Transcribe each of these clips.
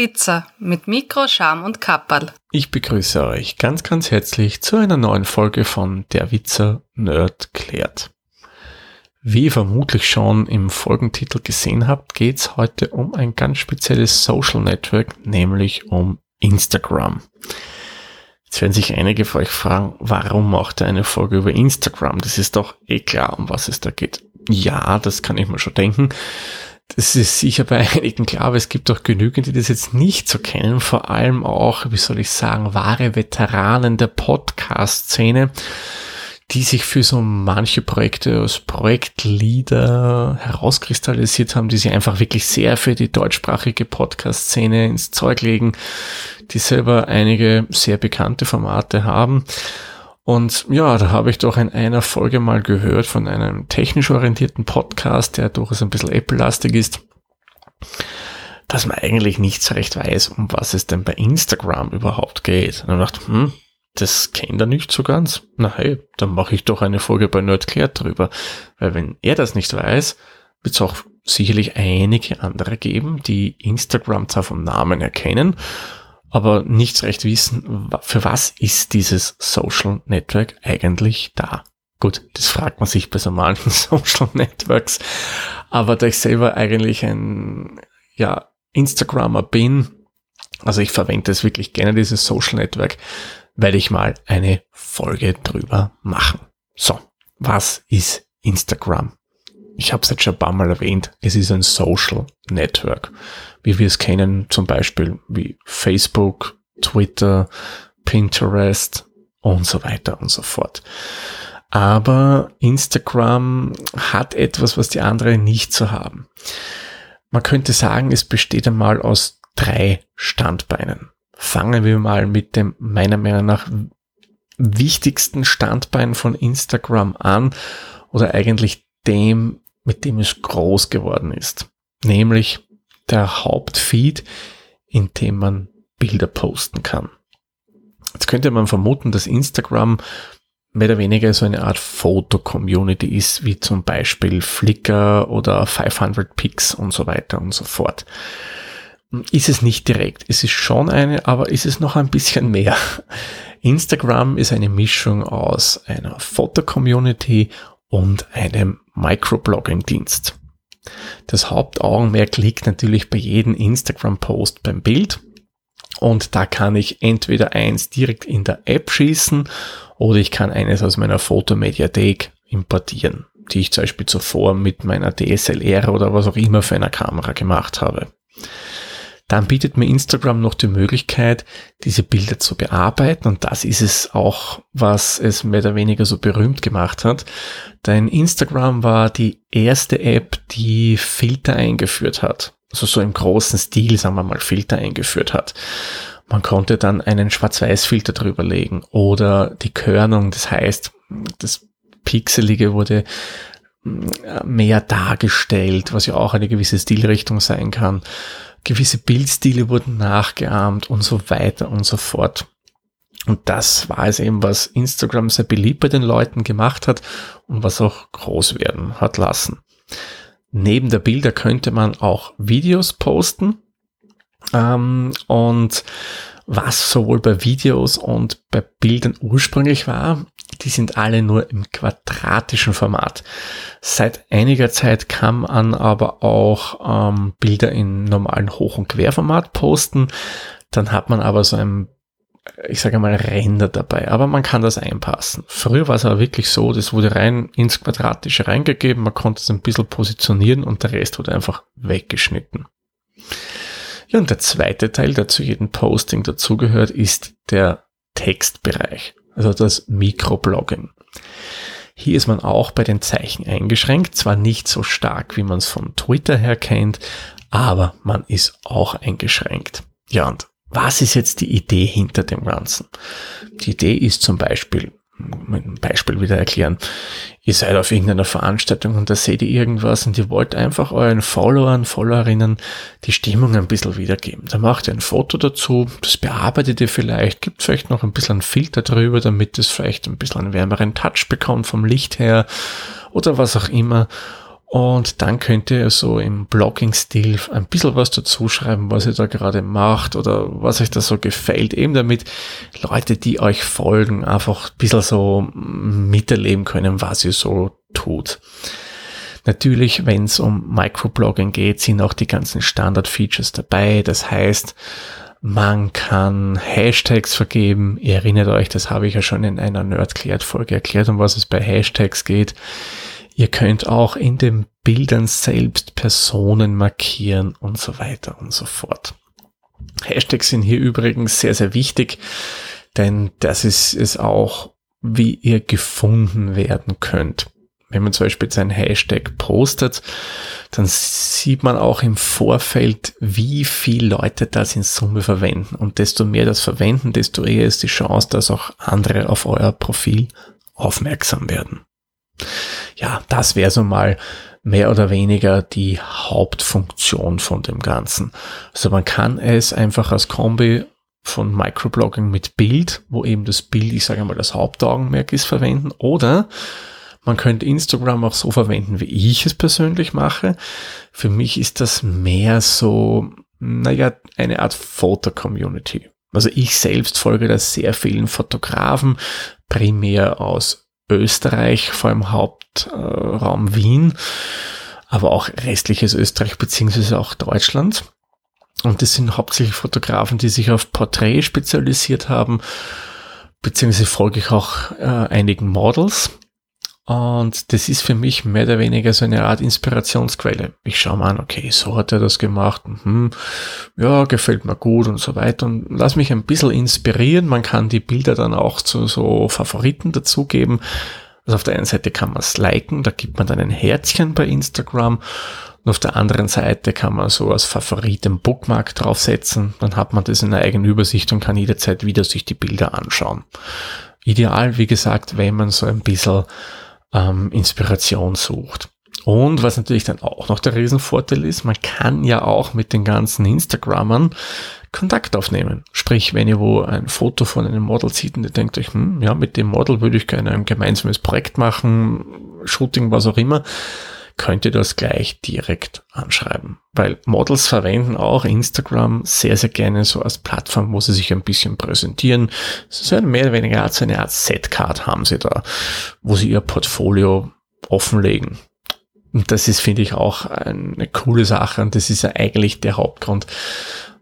Witzer mit Mikro, Scham und Kapperl. Ich begrüße euch ganz, ganz herzlich zu einer neuen Folge von Der Witzer Nerd klärt. Wie ihr vermutlich schon im Folgentitel gesehen habt, geht es heute um ein ganz spezielles Social Network, nämlich um Instagram. Jetzt werden sich einige von euch fragen, warum macht er eine Folge über Instagram? Das ist doch eh klar, um was es da geht. Ja, das kann ich mir schon denken. Das ist sicher bei einigen klar, aber es gibt auch genügend, die das jetzt nicht so kennen. Vor allem auch, wie soll ich sagen, wahre Veteranen der Podcast-Szene, die sich für so manche Projekte als Projektleader herauskristallisiert haben, die sich einfach wirklich sehr für die deutschsprachige Podcast-Szene ins Zeug legen, die selber einige sehr bekannte Formate haben und ja, da habe ich doch in einer Folge mal gehört von einem technisch orientierten Podcast, der durchaus ein bisschen Apple-lastig ist, dass man eigentlich nicht so recht weiß, um was es denn bei Instagram überhaupt geht. Und dann dachte, hm, das kennt er nicht so ganz. Na hey, dann mache ich doch eine Folge bei Nerdklärt drüber. Weil wenn er das nicht weiß, wird es auch sicherlich einige andere geben, die Instagram zwar vom Namen erkennen, aber nichts recht wissen, für was ist dieses Social Network eigentlich da? Gut, das fragt man sich bei so manchen Social Networks, aber da ich selber eigentlich ein, ja, Instagrammer bin, also ich verwende es wirklich gerne, dieses Social Network, werde ich mal eine Folge drüber machen. So, was ist Instagram? Ich habe es jetzt schon ein paar Mal erwähnt, es ist ein Social Network wie wir es kennen, zum Beispiel wie Facebook, Twitter, Pinterest und so weiter und so fort. Aber Instagram hat etwas, was die anderen nicht so haben. Man könnte sagen, es besteht einmal aus drei Standbeinen. Fangen wir mal mit dem meiner Meinung nach wichtigsten Standbein von Instagram an oder eigentlich dem, mit dem es groß geworden ist. Nämlich der Hauptfeed, in dem man Bilder posten kann. Jetzt könnte man vermuten, dass Instagram mehr oder weniger so eine Art Foto-Community ist, wie zum Beispiel Flickr oder 500 Pics und so weiter und so fort. Ist es nicht direkt. Es ist schon eine, aber ist es noch ein bisschen mehr. Instagram ist eine Mischung aus einer Foto-Community und einem Microblogging-Dienst. Das Hauptaugenmerk liegt natürlich bei jedem Instagram-Post beim Bild. Und da kann ich entweder eins direkt in der App schießen oder ich kann eines aus meiner Fotomediathek importieren, die ich zum Beispiel zuvor mit meiner DSLR oder was auch immer für eine Kamera gemacht habe. Dann bietet mir Instagram noch die Möglichkeit, diese Bilder zu bearbeiten und das ist es auch, was es mehr oder weniger so berühmt gemacht hat. Denn Instagram war die erste App, die Filter eingeführt hat. Also so im großen Stil, sagen wir mal, Filter eingeführt hat. Man konnte dann einen Schwarz-Weiß-Filter drüber legen oder die Körnung, das heißt, das Pixelige wurde mehr dargestellt, was ja auch eine gewisse Stilrichtung sein kann gewisse Bildstile wurden nachgeahmt und so weiter und so fort. Und das war es eben, was Instagram sehr beliebt bei den Leuten gemacht hat und was auch groß werden hat lassen. Neben der Bilder könnte man auch Videos posten. Ähm, und was sowohl bei Videos und bei Bildern ursprünglich war, die sind alle nur im quadratischen Format. Seit einiger Zeit kann man aber auch ähm, Bilder in normalen Hoch- und Querformat posten. Dann hat man aber so ein, ich sage mal, Ränder dabei. Aber man kann das einpassen. Früher war es aber wirklich so, das wurde rein ins Quadratische reingegeben, man konnte es ein bisschen positionieren und der Rest wurde einfach weggeschnitten. Ja, und der zweite Teil, der zu jedem Posting dazugehört, ist der Textbereich, also das Mikroblogging. Hier ist man auch bei den Zeichen eingeschränkt, zwar nicht so stark, wie man es von Twitter her kennt, aber man ist auch eingeschränkt. Ja, und was ist jetzt die Idee hinter dem Ganzen? Die Idee ist zum Beispiel, ein Beispiel wieder erklären. Ihr seid auf irgendeiner Veranstaltung und da seht ihr irgendwas und ihr wollt einfach euren Followern, Followerinnen die Stimmung ein bisschen wiedergeben. Da macht ihr ein Foto dazu, das bearbeitet ihr vielleicht, gibt vielleicht noch ein bisschen einen Filter drüber, damit es vielleicht ein bisschen einen wärmeren Touch bekommt vom Licht her oder was auch immer. Und dann könnt ihr so im Blogging-Stil ein bisschen was dazu schreiben, was ihr da gerade macht oder was euch da so gefällt. Eben damit Leute, die euch folgen, einfach ein bisschen so miterleben können, was ihr so tut. Natürlich, wenn es um Microblogging geht, sind auch die ganzen Standard-Features dabei. Das heißt, man kann Hashtags vergeben. Ihr erinnert euch, das habe ich ja schon in einer Nerdklärt-Folge erklärt, um was es bei Hashtags geht. Ihr könnt auch in den Bildern selbst Personen markieren und so weiter und so fort. Hashtags sind hier übrigens sehr, sehr wichtig, denn das ist es auch, wie ihr gefunden werden könnt. Wenn man zum Beispiel seinen Hashtag postet, dann sieht man auch im Vorfeld, wie viele Leute das in Summe verwenden. Und desto mehr das verwenden, desto eher ist die Chance, dass auch andere auf euer Profil aufmerksam werden ja, das wäre so mal mehr oder weniger die Hauptfunktion von dem Ganzen. Also man kann es einfach als Kombi von Microblogging mit Bild, wo eben das Bild, ich sage mal, das Hauptaugenmerk ist, verwenden. Oder man könnte Instagram auch so verwenden, wie ich es persönlich mache. Für mich ist das mehr so, naja, eine Art Foto-Community. Also ich selbst folge da sehr vielen Fotografen, primär aus Österreich, vor allem Hauptraum Wien, aber auch restliches Österreich beziehungsweise auch Deutschland. Und das sind hauptsächlich Fotografen, die sich auf Porträt spezialisiert haben, beziehungsweise folge ich auch äh, einigen Models. Und das ist für mich mehr oder weniger so eine Art Inspirationsquelle. Ich schaue mal an, okay, so hat er das gemacht, mhm, ja, gefällt mir gut und so weiter und lass mich ein bisschen inspirieren. Man kann die Bilder dann auch zu so Favoriten dazugeben. Also auf der einen Seite kann man es liken, da gibt man dann ein Herzchen bei Instagram und auf der anderen Seite kann man so als Favorit einen Bookmark draufsetzen. Dann hat man das in einer eigenen Übersicht und kann jederzeit wieder sich die Bilder anschauen. Ideal, wie gesagt, wenn man so ein bisschen ähm, Inspiration sucht. Und was natürlich dann auch noch der Riesenvorteil ist, man kann ja auch mit den ganzen Instagrammern Kontakt aufnehmen. Sprich, wenn ihr wo ein Foto von einem Model sieht und ihr denkt euch, hm, ja, mit dem Model würde ich gerne ein gemeinsames Projekt machen, Shooting, was auch immer, könnt ihr das gleich direkt anschreiben. Weil Models verwenden auch Instagram sehr, sehr gerne so als Plattform, wo sie sich ein bisschen präsentieren. So eine mehr oder weniger so eine Art Setcard haben sie da, wo sie ihr Portfolio offenlegen. Und das ist, finde ich, auch eine coole Sache und das ist ja eigentlich der Hauptgrund,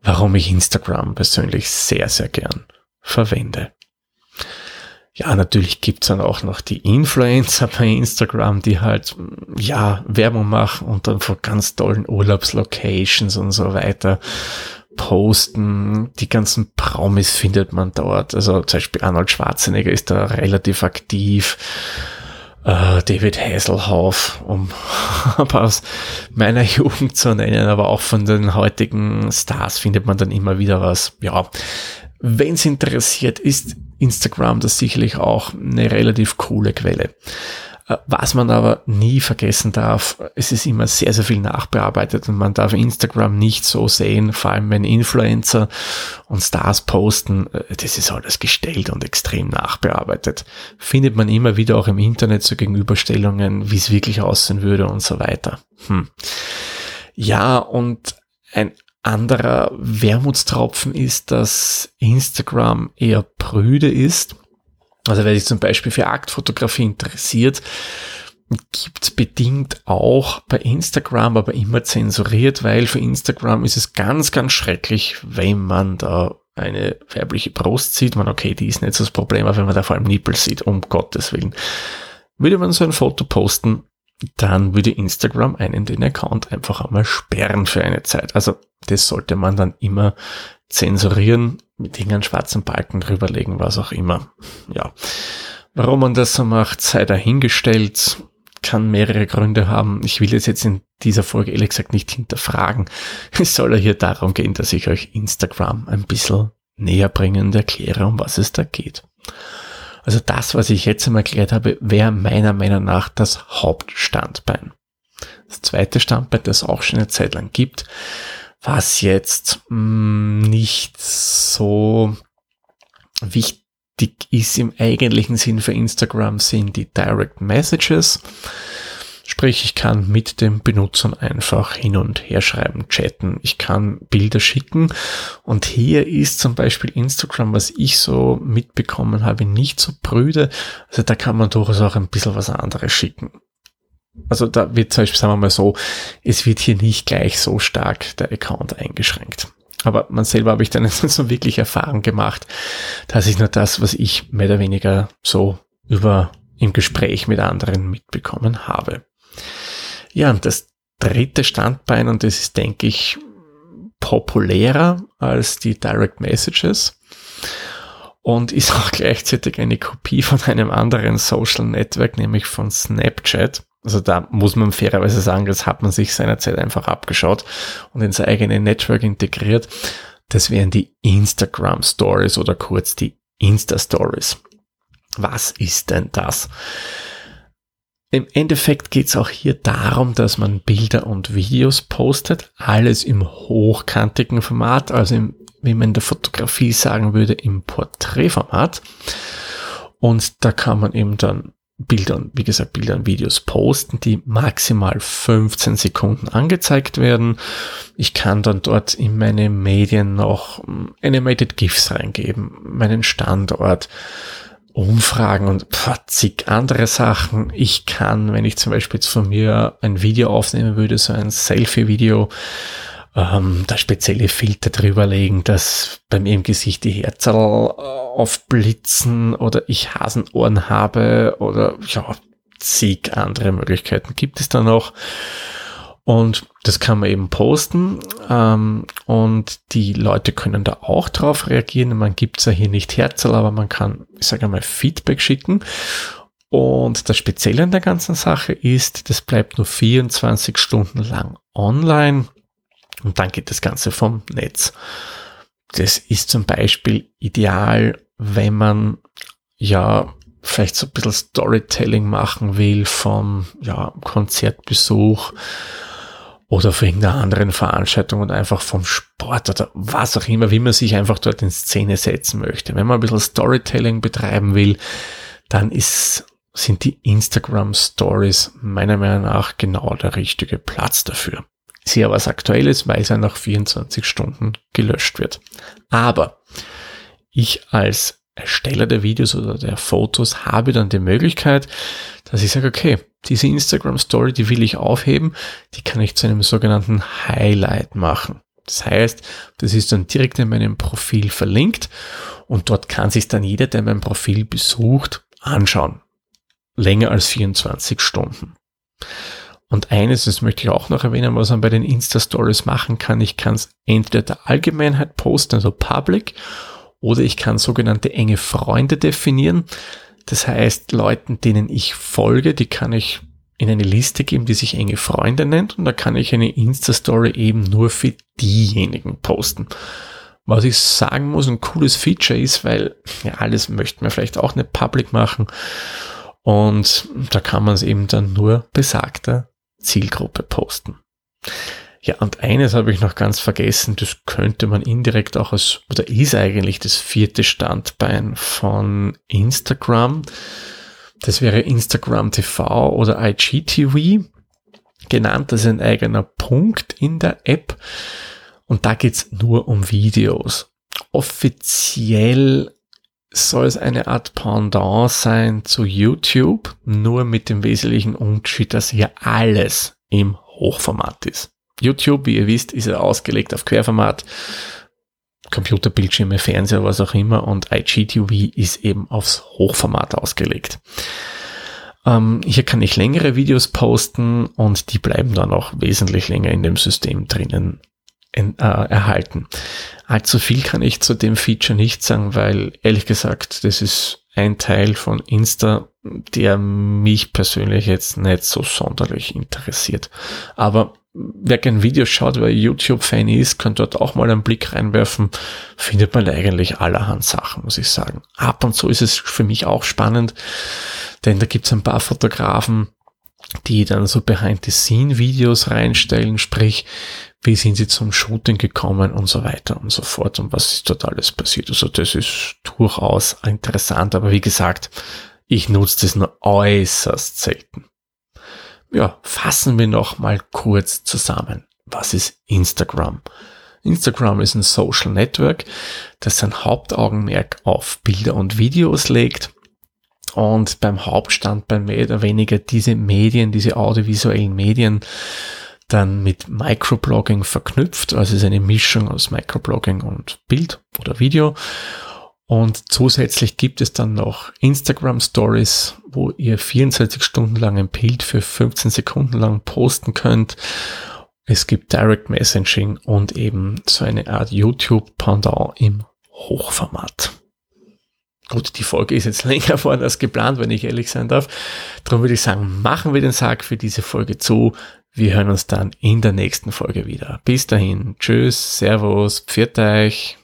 warum ich Instagram persönlich sehr, sehr gern verwende. Ja, natürlich gibt's dann auch noch die Influencer bei Instagram, die halt, ja, Werbung machen und dann vor ganz tollen Urlaubslocations und so weiter posten. Die ganzen Promis findet man dort. Also zum Beispiel Arnold Schwarzenegger ist da relativ aktiv. Uh, David Hasselhoff, um aus meiner Jugend zu nennen, aber auch von den heutigen Stars findet man dann immer wieder was. Ja, wenn es interessiert, ist Instagram das sicherlich auch eine relativ coole Quelle. Äh, was man aber nie vergessen darf, es ist immer sehr, sehr viel nachbearbeitet und man darf Instagram nicht so sehen, vor allem wenn Influencer und Stars posten, äh, das ist alles gestellt und extrem nachbearbeitet. Findet man immer wieder auch im Internet so Gegenüberstellungen, wie es wirklich aussehen würde und so weiter. Hm. Ja, und ein anderer Wermutstropfen ist, dass Instagram eher prüde ist. Also wer sich zum Beispiel für Aktfotografie interessiert, gibt's bedingt auch bei Instagram, aber immer zensuriert, weil für Instagram ist es ganz, ganz schrecklich, wenn man da eine weibliche Brust sieht. Man, okay, die ist nicht so das Problem, aber wenn man da vor allem Nippel sieht, um Gottes Willen. Würde man so ein Foto posten, dann würde Instagram einen den Account einfach einmal sperren für eine Zeit. Also das sollte man dann immer zensurieren, mit irgendeinem schwarzen Balken drüberlegen, was auch immer. Ja. Warum man das so macht, sei dahingestellt, kann mehrere Gründe haben. Ich will es jetzt in dieser Folge ehrlich gesagt nicht hinterfragen. Es soll ja hier darum gehen, dass ich euch Instagram ein bisschen näher bringen und erkläre, um was es da geht. Also das, was ich jetzt einmal erklärt habe, wäre meiner Meinung nach das Hauptstandbein. Das zweite Standbein, das es auch schon eine Zeit lang gibt, was jetzt mh, mm, nicht so wichtig ist im eigentlichen Sinn für Instagram, sind die Direct Messages. Sprich, ich kann mit den Benutzern einfach hin und her schreiben, chatten. Ich kann Bilder schicken. Und hier ist zum Beispiel Instagram, was ich so mitbekommen habe, nicht so prüde. Also da kann man durchaus auch ein bisschen was anderes schicken. Also da wird zum Beispiel, sagen wir mal so, es wird hier nicht gleich so stark der Account eingeschränkt. Aber man selber habe ich dann so wirklich Erfahrung gemacht, dass ich nur das, was ich mehr oder weniger so über im Gespräch mit anderen mitbekommen habe. Ja, und das dritte Standbein, und das ist, denke ich, populärer als die Direct Messages und ist auch gleichzeitig eine Kopie von einem anderen Social Network, nämlich von Snapchat. Also da muss man fairerweise sagen, das hat man sich seinerzeit einfach abgeschaut und ins eigene Network integriert. Das wären die Instagram Stories oder kurz die Insta Stories. Was ist denn das? Im Endeffekt geht es auch hier darum, dass man Bilder und Videos postet, alles im hochkantigen Format, also im, wie man in der Fotografie sagen würde, im Porträtformat. Und da kann man eben dann Bilder, wie gesagt, Bilder und Videos posten, die maximal 15 Sekunden angezeigt werden. Ich kann dann dort in meine Medien noch Animated GIFs reingeben, meinen Standort, Umfragen und zig andere Sachen. Ich kann, wenn ich zum Beispiel jetzt von mir ein Video aufnehmen würde, so ein Selfie-Video, ähm, da spezielle Filter drüber legen, dass bei mir im Gesicht die Herzerl äh, aufblitzen oder ich Hasenohren habe oder ja, zig andere Möglichkeiten gibt es da noch. Und das kann man eben posten ähm, und die Leute können da auch drauf reagieren. Man gibt ja hier nicht Herzl, aber man kann, ich sage mal, Feedback schicken. Und das Spezielle an der ganzen Sache ist, das bleibt nur 24 Stunden lang online und dann geht das Ganze vom Netz. Das ist zum Beispiel ideal, wenn man ja vielleicht so ein bisschen Storytelling machen will vom ja, Konzertbesuch oder für irgendeine anderen Veranstaltung und einfach vom Sport oder was auch immer, wie man sich einfach dort in Szene setzen möchte. Wenn man ein bisschen Storytelling betreiben will, dann ist, sind die Instagram Stories meiner Meinung nach genau der richtige Platz dafür. Sehr was Aktuelles, weil es ja nach 24 Stunden gelöscht wird. Aber ich als Ersteller der Videos oder der Fotos habe dann die Möglichkeit, dass ich sage, okay, diese Instagram Story, die will ich aufheben, die kann ich zu einem sogenannten Highlight machen. Das heißt, das ist dann direkt in meinem Profil verlinkt und dort kann sich dann jeder, der mein Profil besucht, anschauen. Länger als 24 Stunden. Und eines, das möchte ich auch noch erwähnen, was man bei den Insta-Stories machen kann. Ich kann es entweder der Allgemeinheit posten, also public, oder ich kann sogenannte enge Freunde definieren. Das heißt, Leuten, denen ich folge, die kann ich in eine Liste geben, die sich enge Freunde nennt und da kann ich eine Insta-Story eben nur für diejenigen posten. Was ich sagen muss, ein cooles Feature ist, weil ja, alles möchten wir vielleicht auch nicht public machen und da kann man es eben dann nur besagter Zielgruppe posten. Ja, und eines habe ich noch ganz vergessen, das könnte man indirekt auch als, oder ist eigentlich das vierte Standbein von Instagram. Das wäre Instagram TV oder IGTV genannt. Das ist ein eigener Punkt in der App. Und da geht's nur um Videos. Offiziell soll es eine Art Pendant sein zu YouTube, nur mit dem wesentlichen Unterschied, dass hier alles im Hochformat ist. YouTube, wie ihr wisst, ist ja ausgelegt auf Querformat, Computerbildschirme, Fernseher, was auch immer und IGTV ist eben aufs Hochformat ausgelegt. Ähm, hier kann ich längere Videos posten und die bleiben dann auch wesentlich länger in dem System drinnen in, äh, erhalten. Allzu viel kann ich zu dem Feature nicht sagen, weil ehrlich gesagt, das ist ein Teil von Insta, der mich persönlich jetzt nicht so sonderlich interessiert. Aber wer gerne Videos schaut, wer YouTube-Fan ist, kann dort auch mal einen Blick reinwerfen. Findet man eigentlich allerhand Sachen, muss ich sagen. Ab und zu ist es für mich auch spannend, denn da gibt es ein paar Fotografen, die dann so Behind-the-Scene-Videos reinstellen, sprich, wie sind sie zum Shooting gekommen und so weiter und so fort und was ist dort alles passiert. Also das ist durchaus interessant, aber wie gesagt, ich nutze das nur äußerst selten. Ja, fassen wir noch mal kurz zusammen. Was ist Instagram? Instagram ist ein Social Network, das sein Hauptaugenmerk auf Bilder und Videos legt und beim Hauptstandbein mehr oder weniger diese Medien, diese audiovisuellen Medien dann mit Microblogging verknüpft. Also es ist eine Mischung aus Microblogging und Bild oder Video. Und zusätzlich gibt es dann noch Instagram Stories, wo ihr 24 Stunden lang ein Bild für 15 Sekunden lang posten könnt. Es gibt Direct Messaging und eben so eine Art YouTube-Pendant im Hochformat. Gut, die Folge ist jetzt länger vor als geplant, wenn ich ehrlich sein darf. Darum würde ich sagen, machen wir den Sack für diese Folge zu. Wir hören uns dann in der nächsten Folge wieder. Bis dahin. Tschüss, Servus, pfiat euch.